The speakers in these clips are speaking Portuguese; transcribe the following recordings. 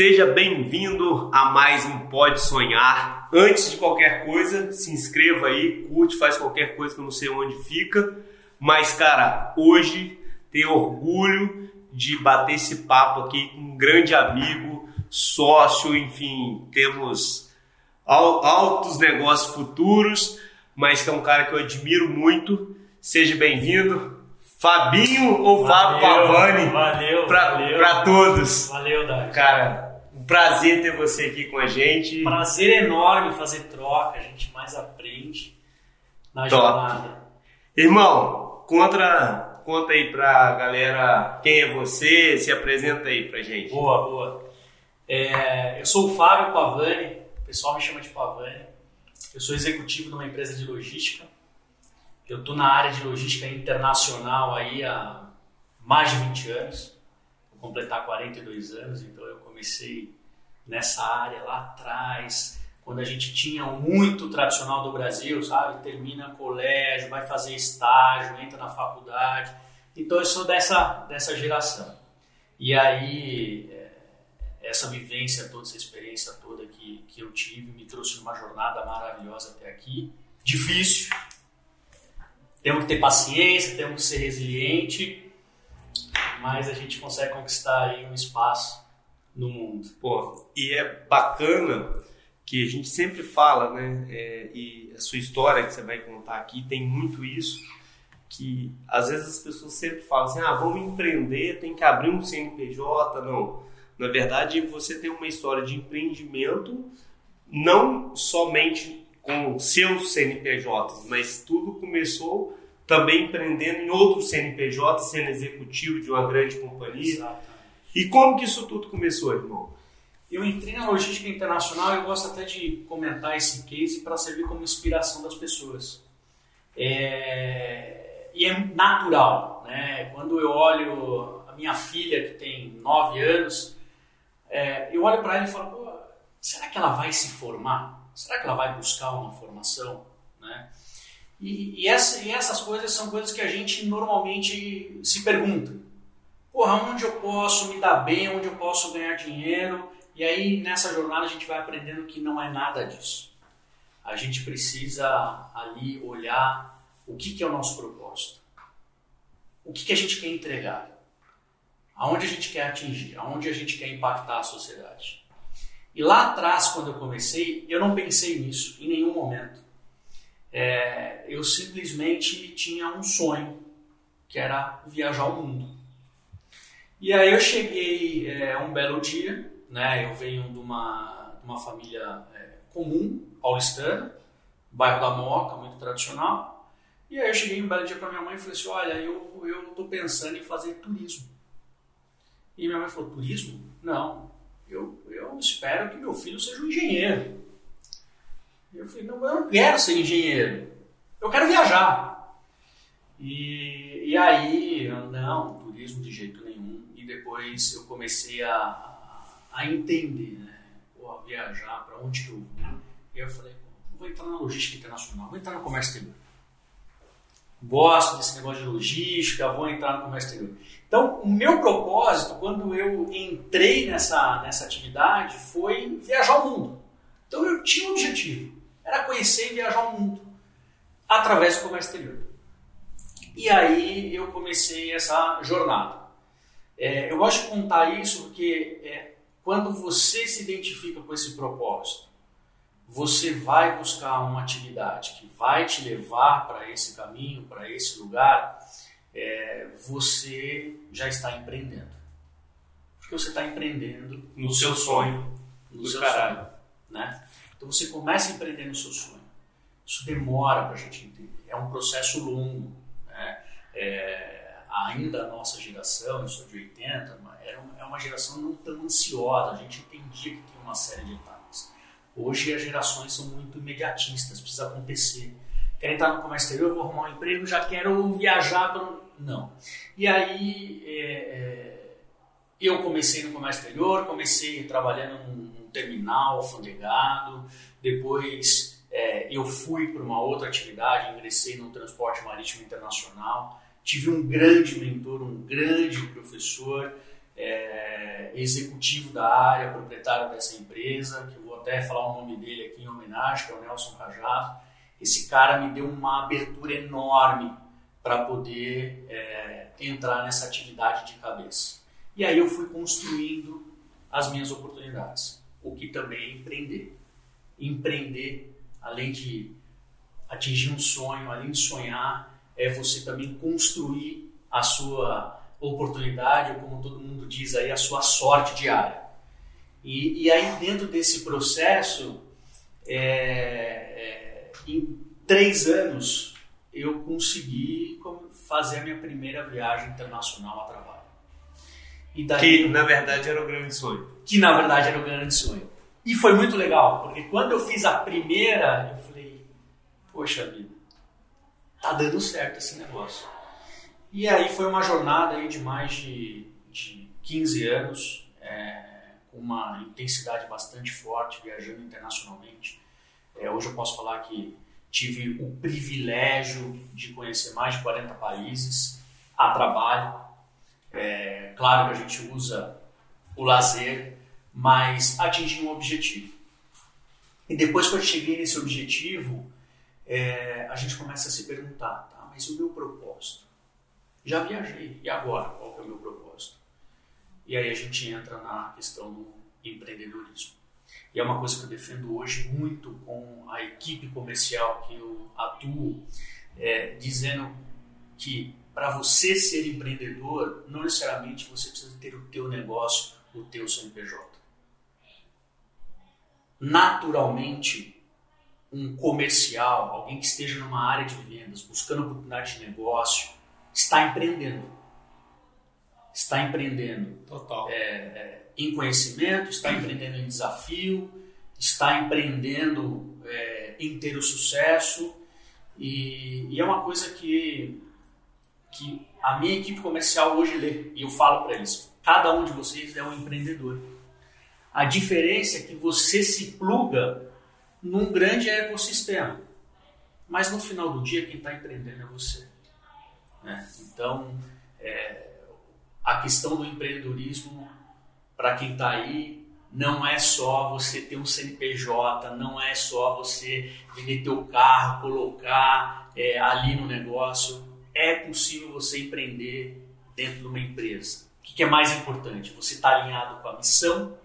Seja bem-vindo a mais um Pode Sonhar. Antes de qualquer coisa, se inscreva aí, curte, faz qualquer coisa que eu não sei onde fica. Mas, cara, hoje tenho orgulho de bater esse papo aqui com um grande amigo, sócio, enfim, temos altos negócios futuros, mas que é um cara que eu admiro muito. Seja bem-vindo. Fabinho ou Fábio Pavani? Valeu, pra, valeu. Pra todos. Valeu, Dani. Cara, prazer ter você aqui com a gente. Prazer enorme fazer troca, a gente mais aprende na Top. jornada. Irmão, conta, conta aí pra galera quem é você, se apresenta aí pra gente. Boa, boa. É, eu sou o Fábio Pavani, o pessoal me chama de Pavani. Eu sou executivo de uma empresa de logística. Eu estou na área de logística internacional aí há mais de 20 anos. Vou completar 42 anos, então eu comecei nessa área lá atrás, quando a gente tinha muito tradicional do Brasil, sabe? Termina colégio, vai fazer estágio, entra na faculdade. Então eu sou dessa, dessa geração. E aí, é, essa vivência toda, essa experiência toda que, que eu tive, me trouxe uma jornada maravilhosa até aqui. Difícil. Temos que ter paciência, temos que ser resiliente, mas a gente consegue conquistar aí um espaço no mundo. Pô, e é bacana que a gente sempre fala, né? é, e a sua história que você vai contar aqui tem muito isso, que às vezes as pessoas sempre falam assim, ah, vamos empreender, tem que abrir um CNPJ, não. Na verdade, você tem uma história de empreendimento, não somente com seus CNPJs, mas tudo começou também empreendendo em outros CNPJs, sendo executivo de uma grande companhia. Exatamente. E como que isso tudo começou, irmão? Eu entrei na logística internacional e eu gosto até de comentar esse case para servir como inspiração das pessoas. É... E é natural, né? Quando eu olho a minha filha, que tem 9 anos, é... eu olho para ela e falo, Pô, será que ela vai se formar? Será que ela vai buscar uma formação? Né? E, e, essa, e essas coisas são coisas que a gente normalmente se pergunta. Porra, onde eu posso me dar bem, onde eu posso ganhar dinheiro? E aí nessa jornada a gente vai aprendendo que não é nada disso. A gente precisa ali olhar o que, que é o nosso propósito. O que, que a gente quer entregar. Aonde a gente quer atingir, aonde a gente quer impactar a sociedade. E lá atrás, quando eu comecei, eu não pensei nisso em nenhum momento. É, eu simplesmente tinha um sonho, que era viajar o mundo. E aí eu cheguei é, um belo dia, né? Eu venho de uma, de uma família é, comum, paulistana, bairro da Moca, muito tradicional. E aí eu cheguei um belo dia para minha mãe e falei assim, olha, eu eu tô pensando em fazer turismo. E minha mãe falou, turismo? Não, eu, eu espero que meu filho seja um engenheiro. E eu falei, não, eu não quero ser engenheiro, eu quero viajar. E, e aí, não, turismo de jeito nenhum. E depois eu comecei a, a entender, né? Pô, viajar, para onde que eu vou. E eu falei, vou entrar na logística internacional, vou entrar no comércio exterior. Gosto desse negócio de logística, vou entrar no comércio exterior. Então, o meu propósito, quando eu entrei nessa, nessa atividade, foi viajar o mundo. Então, eu tinha um objetivo, era conhecer e viajar o mundo, através do comércio exterior. E aí, eu comecei essa jornada. É, eu gosto de contar isso porque é, quando você se identifica com esse propósito, você vai buscar uma atividade que vai te levar para esse caminho, para esse lugar, é, você já está empreendendo. Porque você está empreendendo No, no seu sonho. No Do seu caralho. sonho. Né? Então você começa a empreender no seu sonho. Isso demora para a gente entender. É um processo longo. Né? É, ainda a nossa geração, eu sou de 80, mas era uma, é uma geração não tão ansiosa. A gente entendia que tinha uma série de etapas. Hoje as gerações são muito imediatistas, precisa acontecer. Quero entrar no comércio exterior, vou arrumar um emprego, já quero viajar. Para... Não. E aí é, é, eu comecei no comércio exterior, comecei trabalhando num, num terminal alfandegado, depois é, eu fui para uma outra atividade, ingressei no transporte marítimo internacional, tive um grande mentor, um grande professor, é, executivo da área, proprietário dessa empresa, que eu vou até falar o nome dele aqui em homenagem, que é o Nelson Cajado. Esse cara me deu uma abertura enorme para poder é, entrar nessa atividade de cabeça. E aí eu fui construindo as minhas oportunidades, o que também é empreender. Empreender, além de atingir um sonho, além de sonhar, é você também construir a sua oportunidade, ou como todo mundo diz aí, a sua sorte diária. E, e aí dentro desse processo, é, é, em três anos, eu consegui fazer a minha primeira viagem internacional a trabalho. Daí, que na verdade era o grande sonho. Que na verdade era o grande sonho. E foi muito legal, porque quando eu fiz a primeira, eu falei, poxa vida, tá dando certo esse negócio. E aí foi uma jornada aí de mais de, de 15 anos, é, com uma intensidade bastante forte, viajando internacionalmente. É, hoje eu posso falar que tive o privilégio de conhecer mais de 40 países a trabalho. É, claro que a gente usa o lazer, mas atingir um objetivo. E depois que eu cheguei nesse objetivo, é, a gente começa a se perguntar, tá, mas o meu propósito? Já viajei, e agora? Qual é o meu propósito? E aí a gente entra na questão do empreendedorismo. E é uma coisa que eu defendo hoje muito com a equipe comercial que eu atuo, é, dizendo que para você ser empreendedor, não necessariamente você precisa ter o teu negócio, o teu CNPJ. Naturalmente, um comercial, alguém que esteja numa área de vendas, buscando oportunidade de negócio, está empreendendo. Está empreendendo. Total. É, é, em conhecimento, está empreendendo em desafio, está empreendendo é, em ter o sucesso. E, e, é uma coisa que, que a minha equipe comercial hoje lê. E eu falo para eles: cada um de vocês é um empreendedor. A diferença é que você se pluga num grande ecossistema. Mas no final do dia, quem está empreendendo é você. Né? Então, é, a questão do empreendedorismo, para quem está aí, não é só você ter um CNPJ, não é só você vender teu carro, colocar é, ali no negócio. É possível você empreender dentro de uma empresa. O que é mais importante? Você está alinhado com a missão,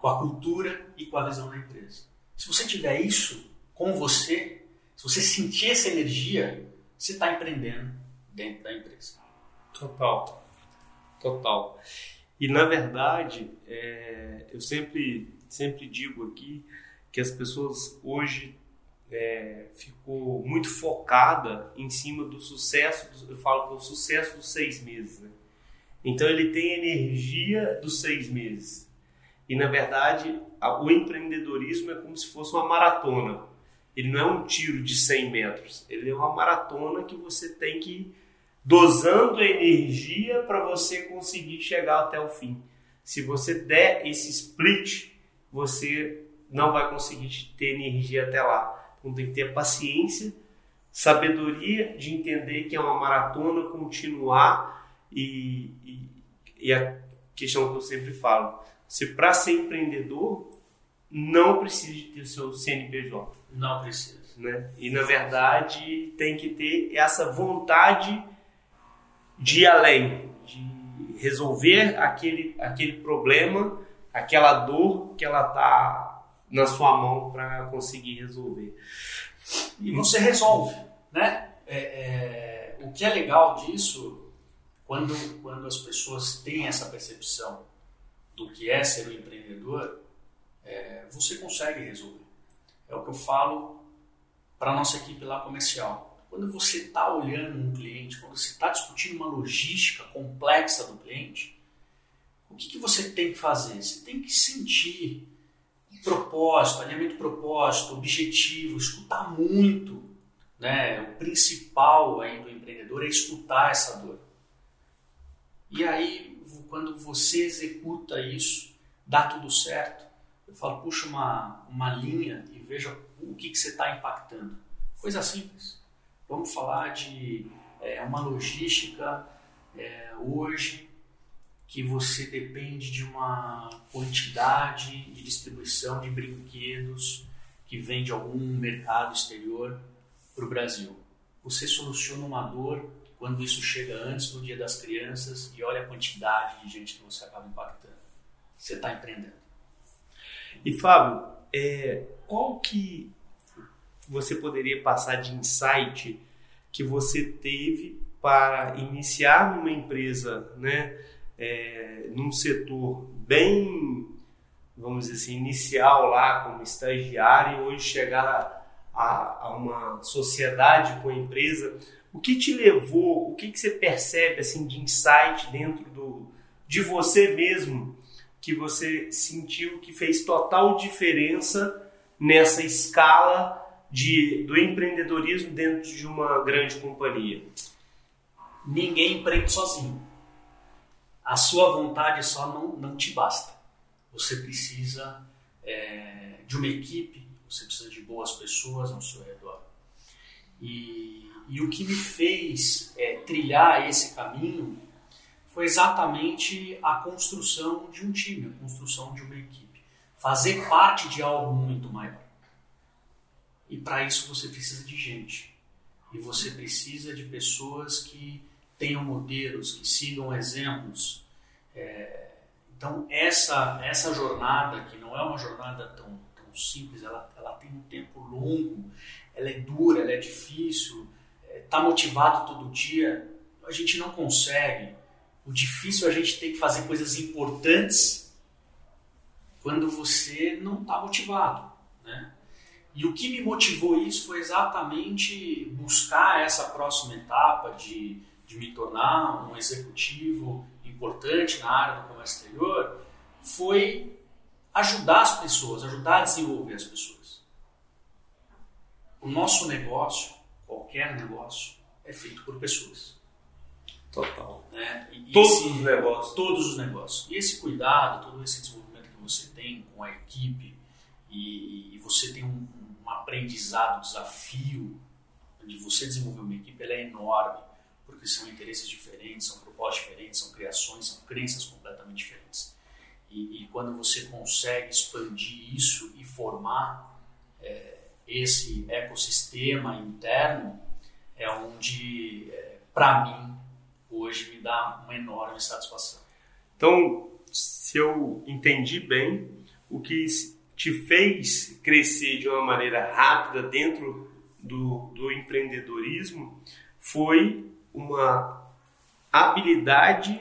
com a cultura e com a visão da empresa. Se você tiver isso com você, se você sentir essa energia, você está empreendendo dentro da empresa. Total, total. E na verdade, é, eu sempre, sempre digo aqui que as pessoas hoje é, ficou muito focada em cima do sucesso, eu falo que é o sucesso dos seis meses. Né? Então ele tem energia dos seis meses. E na verdade, o empreendedorismo é como se fosse uma maratona. Ele não é um tiro de 100 metros, ele é uma maratona que você tem que ir dosando energia para você conseguir chegar até o fim. Se você der esse split, você não vai conseguir ter energia até lá. Então tem que ter paciência, sabedoria de entender que é uma maratona, continuar e, e, e a questão que eu sempre falo se para ser empreendedor não precisa de ter seu CNPJ. Não precisa. Né? E na verdade tem que ter essa vontade de ir além, de resolver aquele, aquele problema, aquela dor que ela está na sua mão para conseguir resolver. E você resolve, né? É, é, o que é legal disso, quando, quando as pessoas têm essa percepção do que é ser um empreendedor, é, você consegue resolver. É o que eu falo para a nossa equipe lá comercial. Quando você está olhando um cliente, quando você está discutindo uma logística complexa do cliente, o que, que você tem que fazer? Você tem que sentir propósito, alinhamento propósito, objetivo, escutar muito. Né? O principal aí do empreendedor é escutar essa dor. E aí quando você executa isso, dá tudo certo. Eu falo, puxa uma, uma linha e veja o que, que você está impactando. Coisa simples. Vamos falar de é, uma logística é, hoje que você depende de uma quantidade de distribuição de brinquedos que vem de algum mercado exterior para o Brasil. Você soluciona uma dor quando isso chega antes do Dia das Crianças e olha a quantidade de gente que você acaba impactando. Você está empreendendo. E Fábio, é, qual que você poderia passar de insight que você teve para iniciar numa empresa, né, é, num setor bem, vamos dizer assim, inicial lá como estagiário e hoje chegar a, a uma sociedade com a empresa, o que te levou, o que, que você percebe assim de insight dentro do, de você mesmo que você sentiu que fez total diferença nessa escala de, do empreendedorismo dentro de uma grande companhia? Ninguém empreende sozinho. A sua vontade só não, não te basta. Você precisa é, de uma equipe, você precisa de boas pessoas ao seu redor. E, e o que me fez é, trilhar esse caminho foi exatamente a construção de um time, a construção de uma equipe. Fazer parte de algo muito maior. E para isso você precisa de gente. E você precisa de pessoas que tenham modelos, que sigam exemplos. É, então, essa, essa jornada, que não é uma jornada tão, tão simples, ela, ela tem um tempo longo, ela é dura, ela é difícil, tá motivado todo dia, a gente não consegue. O difícil é a gente ter que fazer coisas importantes quando você não está motivado. Né? E o que me motivou isso foi exatamente buscar essa próxima etapa de, de me tornar um executivo importante na área do comércio exterior, foi ajudar as pessoas, ajudar a desenvolver as pessoas. O nosso negócio, qualquer negócio, é feito por pessoas. Total. Né? E todos esse, os negócios. Todos os negócios. E esse cuidado, todo esse desenvolvimento que você tem com a equipe, e, e você tem um, um aprendizado, um desafio de você desenvolver uma equipe, ela é enorme, porque são interesses diferentes, são propostas diferentes, são criações, são crenças completamente diferentes. E, e quando você consegue expandir isso e formar esse ecossistema interno, é onde, é, para mim, hoje me dá uma enorme satisfação. Então, se eu entendi bem, o que te fez crescer de uma maneira rápida dentro do, do empreendedorismo foi uma habilidade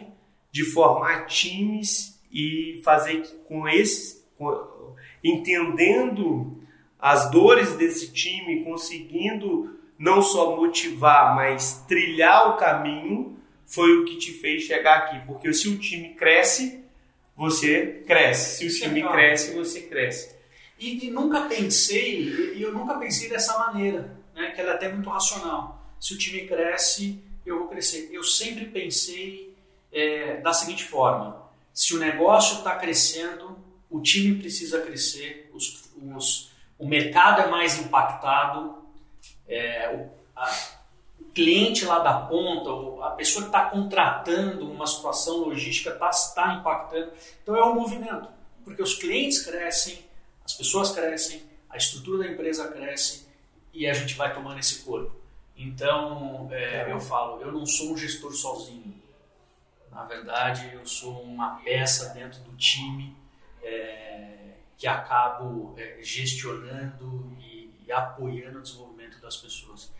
de formar times e fazer com esses, entendendo as dores desse time, conseguindo não só motivar, mas trilhar o caminho, foi o que te fez chegar aqui. Porque se o time cresce, você cresce. Se o Isso time é cresce, você cresce. E, e, nunca pensei, e eu nunca pensei dessa maneira, né, que ela é até muito racional. Se o time cresce, eu vou crescer. Eu sempre pensei é, da seguinte forma: se o negócio está crescendo, o time precisa crescer, os, os, o mercado é mais impactado, é, o, a, cliente lá da ponta, a pessoa que está contratando uma situação logística está tá impactando. Então é um movimento, porque os clientes crescem, as pessoas crescem, a estrutura da empresa cresce e a gente vai tomando esse corpo. Então é, eu falo, eu não sou um gestor sozinho. Na verdade, eu sou uma peça dentro do time é, que acabo é, gestionando e, e apoiando o desenvolvimento das pessoas.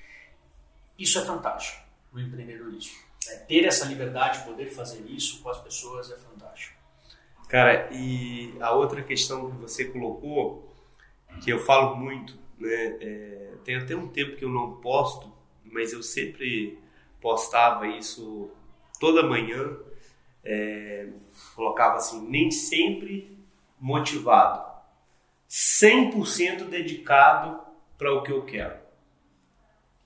Isso é fantástico no empreendedorismo. É, ter essa liberdade de poder fazer isso com as pessoas é fantástico. Cara, e a outra questão que você colocou, que eu falo muito, né? É, tem até um tempo que eu não posto, mas eu sempre postava isso toda manhã. É, colocava assim, nem sempre motivado, 100% dedicado para o que eu quero.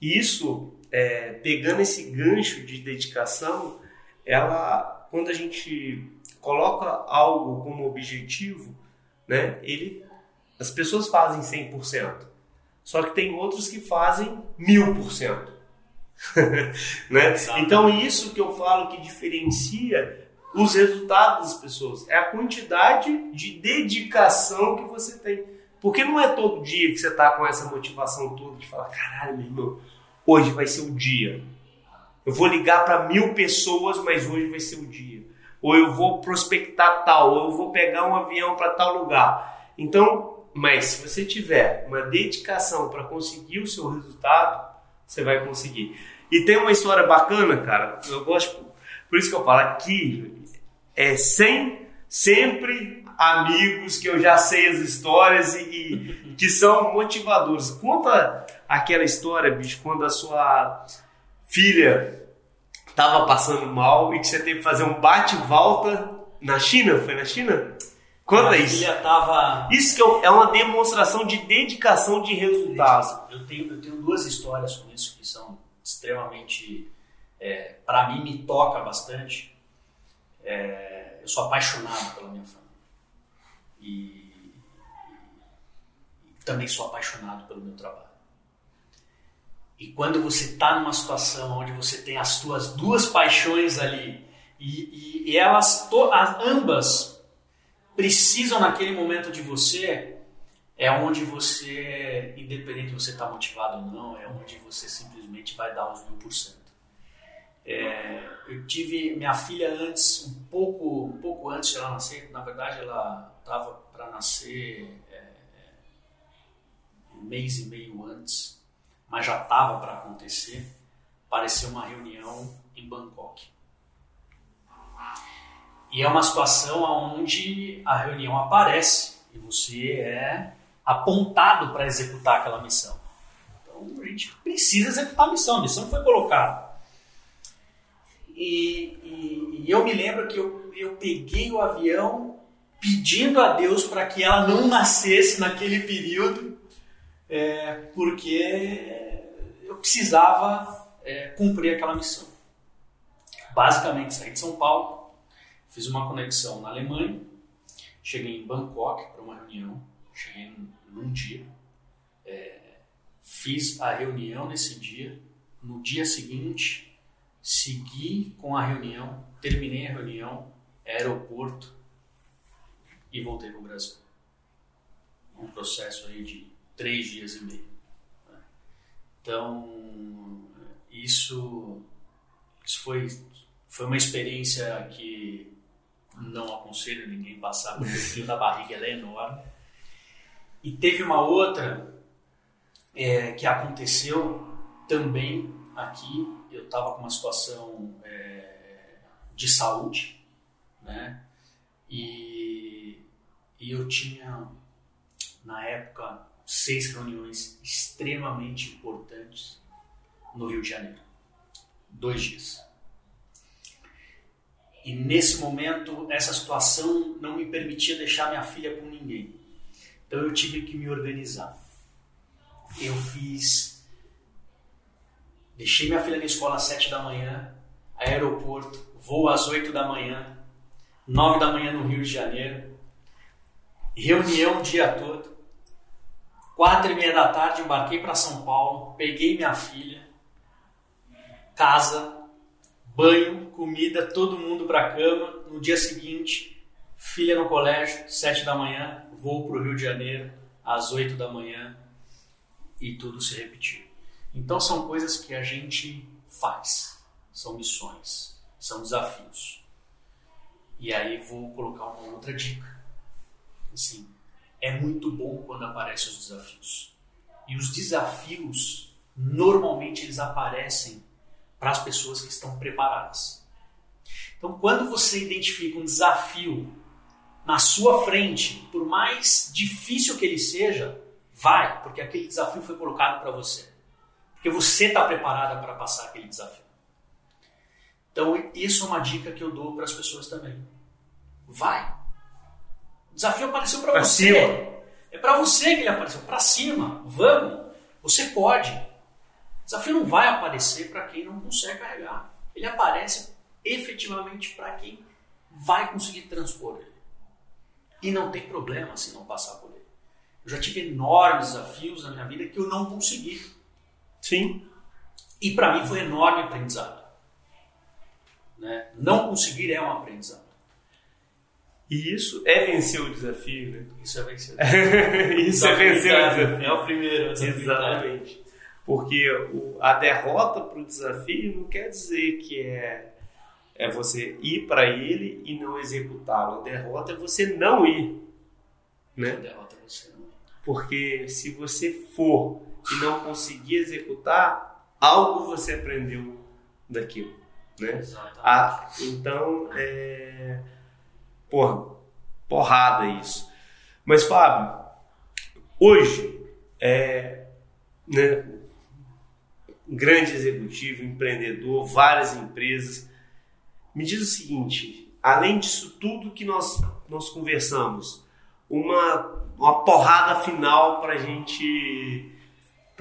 Isso é, pegando esse gancho de dedicação, ela, quando a gente coloca algo como objetivo, né, ele, as pessoas fazem 100%. Só que tem outros que fazem 1000%. né? Então, isso que eu falo que diferencia os resultados das pessoas, é a quantidade de dedicação que você tem. Porque não é todo dia que você está com essa motivação toda de falar, caralho, meu irmão, hoje vai ser o dia. Eu vou ligar para mil pessoas, mas hoje vai ser o dia. Ou eu vou prospectar tal, ou eu vou pegar um avião para tal lugar. Então, mas se você tiver uma dedicação para conseguir o seu resultado, você vai conseguir. E tem uma história bacana, cara. Eu gosto, por isso que eu falo aqui é sem sempre amigos que eu já sei as histórias e, e que são motivadores. Conta aquela história, bicho, quando a sua filha estava passando mal e que você teve que fazer um bate-volta na China? Foi na China? Conta Minha isso. filha tava. Isso que é uma demonstração de dedicação de resultados. Eu tenho, eu tenho duas histórias com isso que são extremamente. É, para mim, me toca bastante. É, eu sou apaixonado pela minha família. E, e também sou apaixonado pelo meu trabalho. E quando você está numa situação onde você tem as suas duas paixões ali e, e, e elas to, as, ambas precisam naquele momento de você, é onde você, independente de você estar tá motivado ou não, é onde você simplesmente vai dar os mil por cento. É, eu tive minha filha antes, um pouco, um pouco antes de ela nascer, na verdade ela estava para nascer é, um mês e meio antes, mas já estava para acontecer, apareceu uma reunião em Bangkok. E é uma situação onde a reunião aparece e você é apontado para executar aquela missão. Então a gente precisa executar a missão, a missão foi colocada. E, e, e eu me lembro que eu, eu peguei o avião pedindo a Deus para que ela não nascesse naquele período, é, porque eu precisava é, cumprir aquela missão. Basicamente, saí de São Paulo, fiz uma conexão na Alemanha, cheguei em Bangkok para uma reunião, cheguei num dia, é, fiz a reunião nesse dia, no dia seguinte segui com a reunião, terminei a reunião, aeroporto e voltei para o Brasil. Um processo aí de três dias e meio. Né? Então, isso, isso foi, foi uma experiência que não aconselho ninguém passar, porque o frio da barriga é enorme. E teve uma outra é, que aconteceu também aqui eu estava com uma situação é, de saúde, né? E, e eu tinha, na época, seis reuniões extremamente importantes no Rio de Janeiro. Dois dias. E nesse momento, essa situação não me permitia deixar minha filha com ninguém. Então eu tive que me organizar. Eu fiz Deixei minha filha na escola às 7 da manhã, aeroporto, voo às 8 da manhã, 9 da manhã no Rio de Janeiro, reunião o dia todo. Quatro e meia da tarde embarquei para São Paulo, peguei minha filha, casa, banho, comida, todo mundo para cama. No dia seguinte, filha no colégio, sete da manhã, voo para o Rio de Janeiro, às oito da manhã, e tudo se repetiu. Então são coisas que a gente faz, são missões, são desafios. E aí vou colocar uma outra dica. Assim, é muito bom quando aparecem os desafios. E os desafios normalmente eles aparecem para as pessoas que estão preparadas. Então, quando você identifica um desafio na sua frente, por mais difícil que ele seja, vai, porque aquele desafio foi colocado para você. Porque você está preparada para passar aquele desafio. Então, isso é uma dica que eu dou para as pessoas também. Vai. O desafio apareceu para você. Cima. É para você que ele apareceu. Para cima. Vamos. Você pode. O desafio não vai aparecer para quem não consegue carregar. Ele aparece efetivamente para quem vai conseguir transpor ele. E não tem problema se não passar por ele. Eu já tive enormes desafios na minha vida que eu não consegui. Sim. E para mim foi enorme aprendizado. Né? Não conseguir é um aprendizado. E isso é vencer o desafio, né? Isso é vencer. isso é vencer o desafio. É o primeiro desafio. Exatamente. Porque o, a derrota para o desafio não quer dizer que é, é você ir para ele e não executá-lo. A derrota é você não ir. Né? A derrota é você não ir. Porque se você for e não conseguir executar, algo você aprendeu daquilo. Né? Ah, então, é... Porra, porrada isso. Mas, Fábio, hoje, é, né, grande executivo, empreendedor, várias empresas. Me diz o seguinte: além disso tudo que nós, nós conversamos, uma, uma porrada final para gente,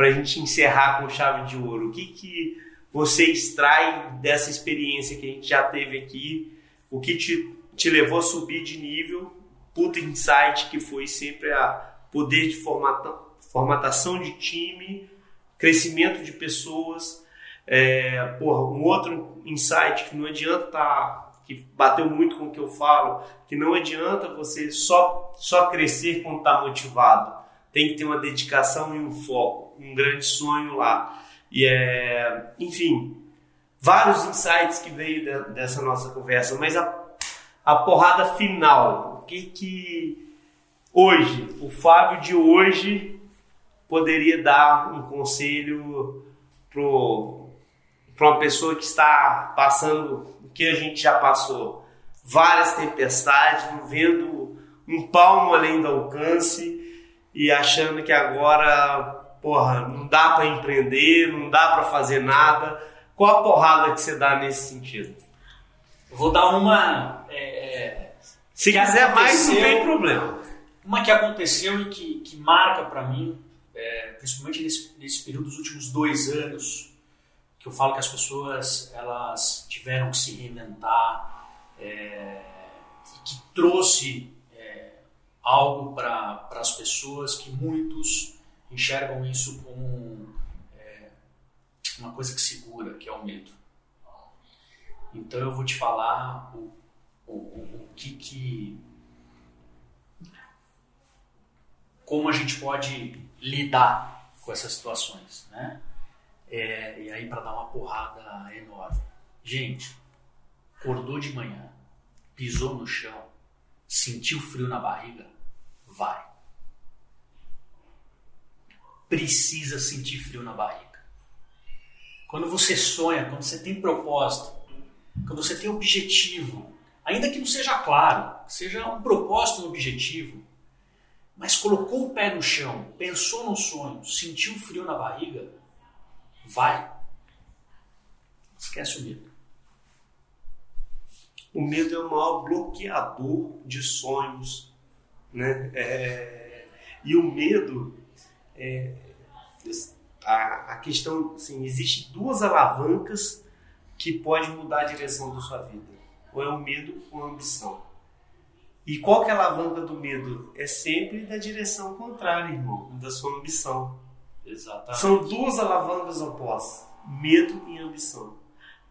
a gente encerrar com chave de ouro. O que, que você extrai dessa experiência que a gente já teve aqui? O que te, te levou a subir de nível? Puta insight que foi sempre a poder de formata, formatação de time crescimento de pessoas. É, porra, um outro insight que não adianta tá, que bateu muito com o que eu falo, que não adianta você só, só crescer quando está motivado. Tem que ter uma dedicação e um foco, um grande sonho lá. E é, enfim, vários insights que veio de, dessa nossa conversa, mas a, a porrada final, o que que hoje, o Fábio de hoje poderia dar um conselho para uma pessoa que está passando o que a gente já passou? Várias tempestades, vendo um palmo além do alcance e achando que agora, porra, não dá para empreender, não dá para fazer nada. Qual a porrada que você dá nesse sentido? Vou dar uma. É, é Se quiser mais, não tem problema. Uma que aconteceu e que, que marca para mim é, principalmente nesse, nesse período dos últimos dois anos, que eu falo que as pessoas elas tiveram que se reinventar é, e que trouxe algo para as pessoas que muitos enxergam isso como é, uma coisa que segura, que é o medo. Então eu vou te falar o, o, o, o que, que como a gente pode lidar com essas situações, né? É, e aí para dar uma porrada enorme. Gente, acordou de manhã, pisou no chão, sentiu frio na barriga, vai. Precisa sentir frio na barriga. Quando você sonha, quando você tem propósito, quando você tem objetivo, ainda que não seja claro, seja um propósito, um objetivo, mas colocou o pé no chão, pensou no sonho, sentiu frio na barriga, vai. Esquece o medo. O medo é o maior bloqueador de sonhos, né? É, e o medo, é, a, a questão, assim, existe duas alavancas que podem mudar a direção da sua vida. Ou é o medo ou a ambição. E qual que é a alavanca do medo? É sempre da direção contrária, irmão, da sua ambição. Exatamente. São duas alavancas opostas: medo e ambição.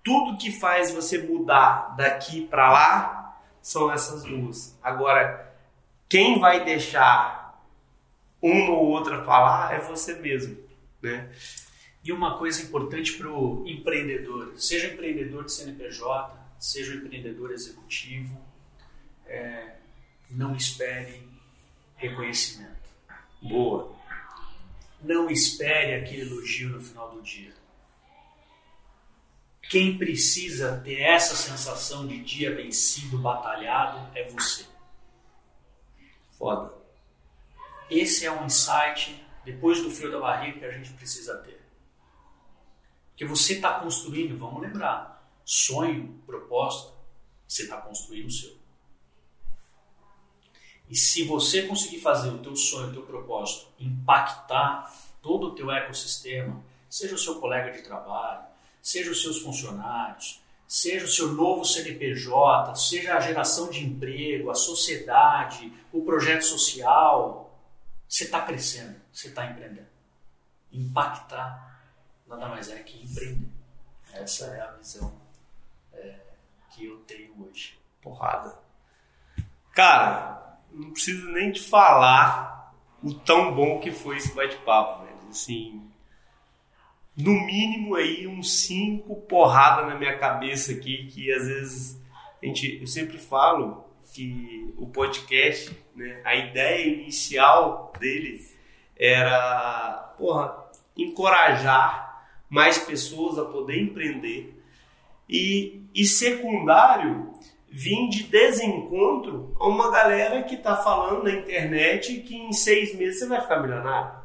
Tudo que faz você mudar daqui para lá são essas duas. Agora, quem vai deixar uma ou outra falar é você mesmo, né? E uma coisa importante para o empreendedor, seja empreendedor de CNPJ, seja empreendedor executivo, é, não espere reconhecimento. Boa. Não espere aquele elogio no final do dia. Quem precisa ter essa sensação de dia vencido, batalhado, é você. Foda. Esse é um insight, depois do frio da barriga, que a gente precisa ter. Que você está construindo, vamos lembrar, sonho, propósito, você está construindo o seu. E se você conseguir fazer o teu sonho, o teu propósito, impactar todo o teu ecossistema, seja o seu colega de trabalho, seja os seus funcionários, seja o seu novo CNPJ, seja a geração de emprego, a sociedade, o projeto social, você está crescendo, você está empreendendo. Impactar nada mais é que empreender. Essa é a visão é, que eu tenho hoje. Porrada. Cara, não preciso nem te falar o tão bom que foi esse bate-papo, velho. Assim, no mínimo aí uns cinco porradas na minha cabeça aqui que às vezes a gente, eu sempre falo que o podcast, né, a ideia inicial dele era, porra, encorajar mais pessoas a poder empreender e, e secundário vir de desencontro a uma galera que está falando na internet que em seis meses você vai ficar milionário.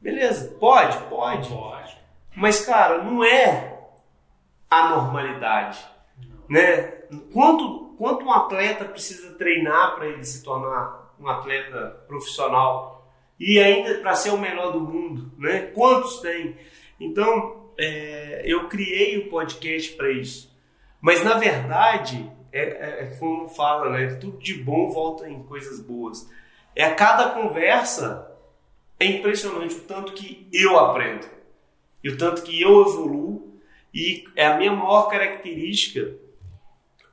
Beleza, pode, pode. Pode. Mas, cara, não é a normalidade. Né? Quanto, quanto um atleta precisa treinar para ele se tornar um atleta profissional? E ainda para ser o melhor do mundo, né? Quantos tem? Então, é, eu criei o podcast para isso. Mas, na verdade, é, é, é como fala, né? Tudo de bom volta em coisas boas. É a cada conversa é impressionante o tanto que eu aprendo e o tanto que eu evoluo e é a minha maior característica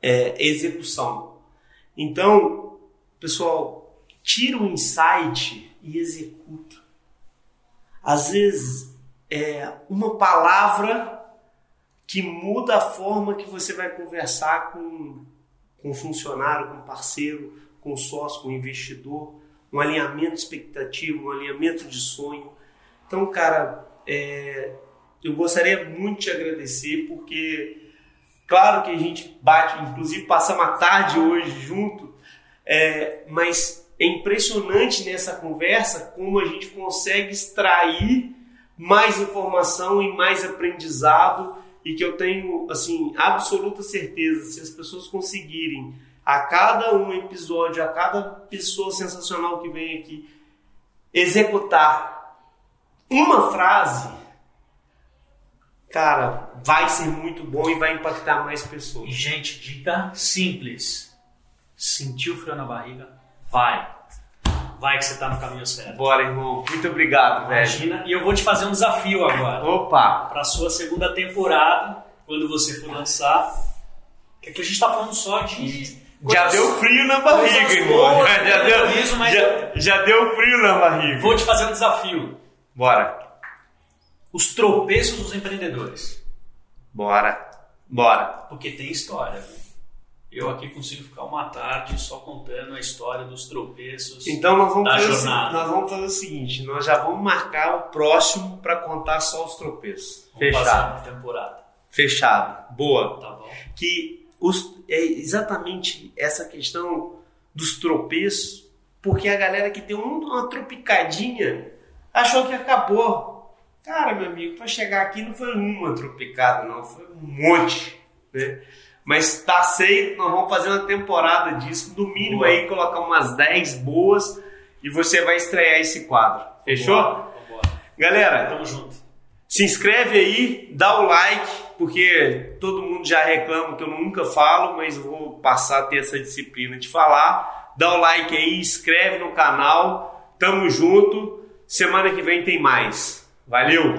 é execução. Então, pessoal, tira o insight e executa. Às vezes é uma palavra que muda a forma que você vai conversar com, com funcionário, com parceiro, com sócio, com investidor, um alinhamento expectativo, um alinhamento de sonho. Então, cara, é, eu gostaria muito de agradecer porque, claro que a gente bate, inclusive passamos a tarde hoje junto, é, mas é impressionante nessa conversa como a gente consegue extrair mais informação e mais aprendizado e que eu tenho assim absoluta certeza se as pessoas conseguirem a cada um episódio, a cada pessoa sensacional que vem aqui executar uma frase, cara, vai ser muito bom e vai impactar mais pessoas. E, gente, dica simples. Sentiu o frio na barriga? Vai. Vai que você tá no caminho certo. Bora, irmão. Muito obrigado, velho. Imagina. E eu vou te fazer um desafio agora. Opa! Para sua segunda temporada, quando você for lançar. Que aqui a gente tá falando só de. Já coisas- deu frio na barriga, irmão. boas, Já, já deu, já deu frio na barriga. Vou te fazer um desafio. Bora. Os tropeços dos empreendedores. Bora. Bora. Porque tem história. né? Eu aqui consigo ficar uma tarde só contando a história dos tropeços. Então nós vamos, Da fazer jornada. nós vamos fazer o seguinte, nós já vamos marcar o próximo para contar só os tropeços. Vamos Fechado. temporada. Fechado. Boa. Tá bom? Que os, é exatamente essa questão dos tropeços, porque a galera que tem um- uma tropicadinha achou que acabou. Cara, meu amigo, para chegar aqui não foi uma tropicada, não, foi um monte, né? Mas tá aceito, nós vamos fazer uma temporada disso, no mínimo Boa. aí colocar umas 10 boas e você vai estrear esse quadro. Fechou? Vambora, vambora. Galera, Tamo junto. se inscreve aí, dá o like, porque todo mundo já reclama que eu nunca falo, mas vou passar a ter essa disciplina de falar. Dá o like aí, inscreve no canal. Tamo junto. Semana que vem tem mais. Valeu!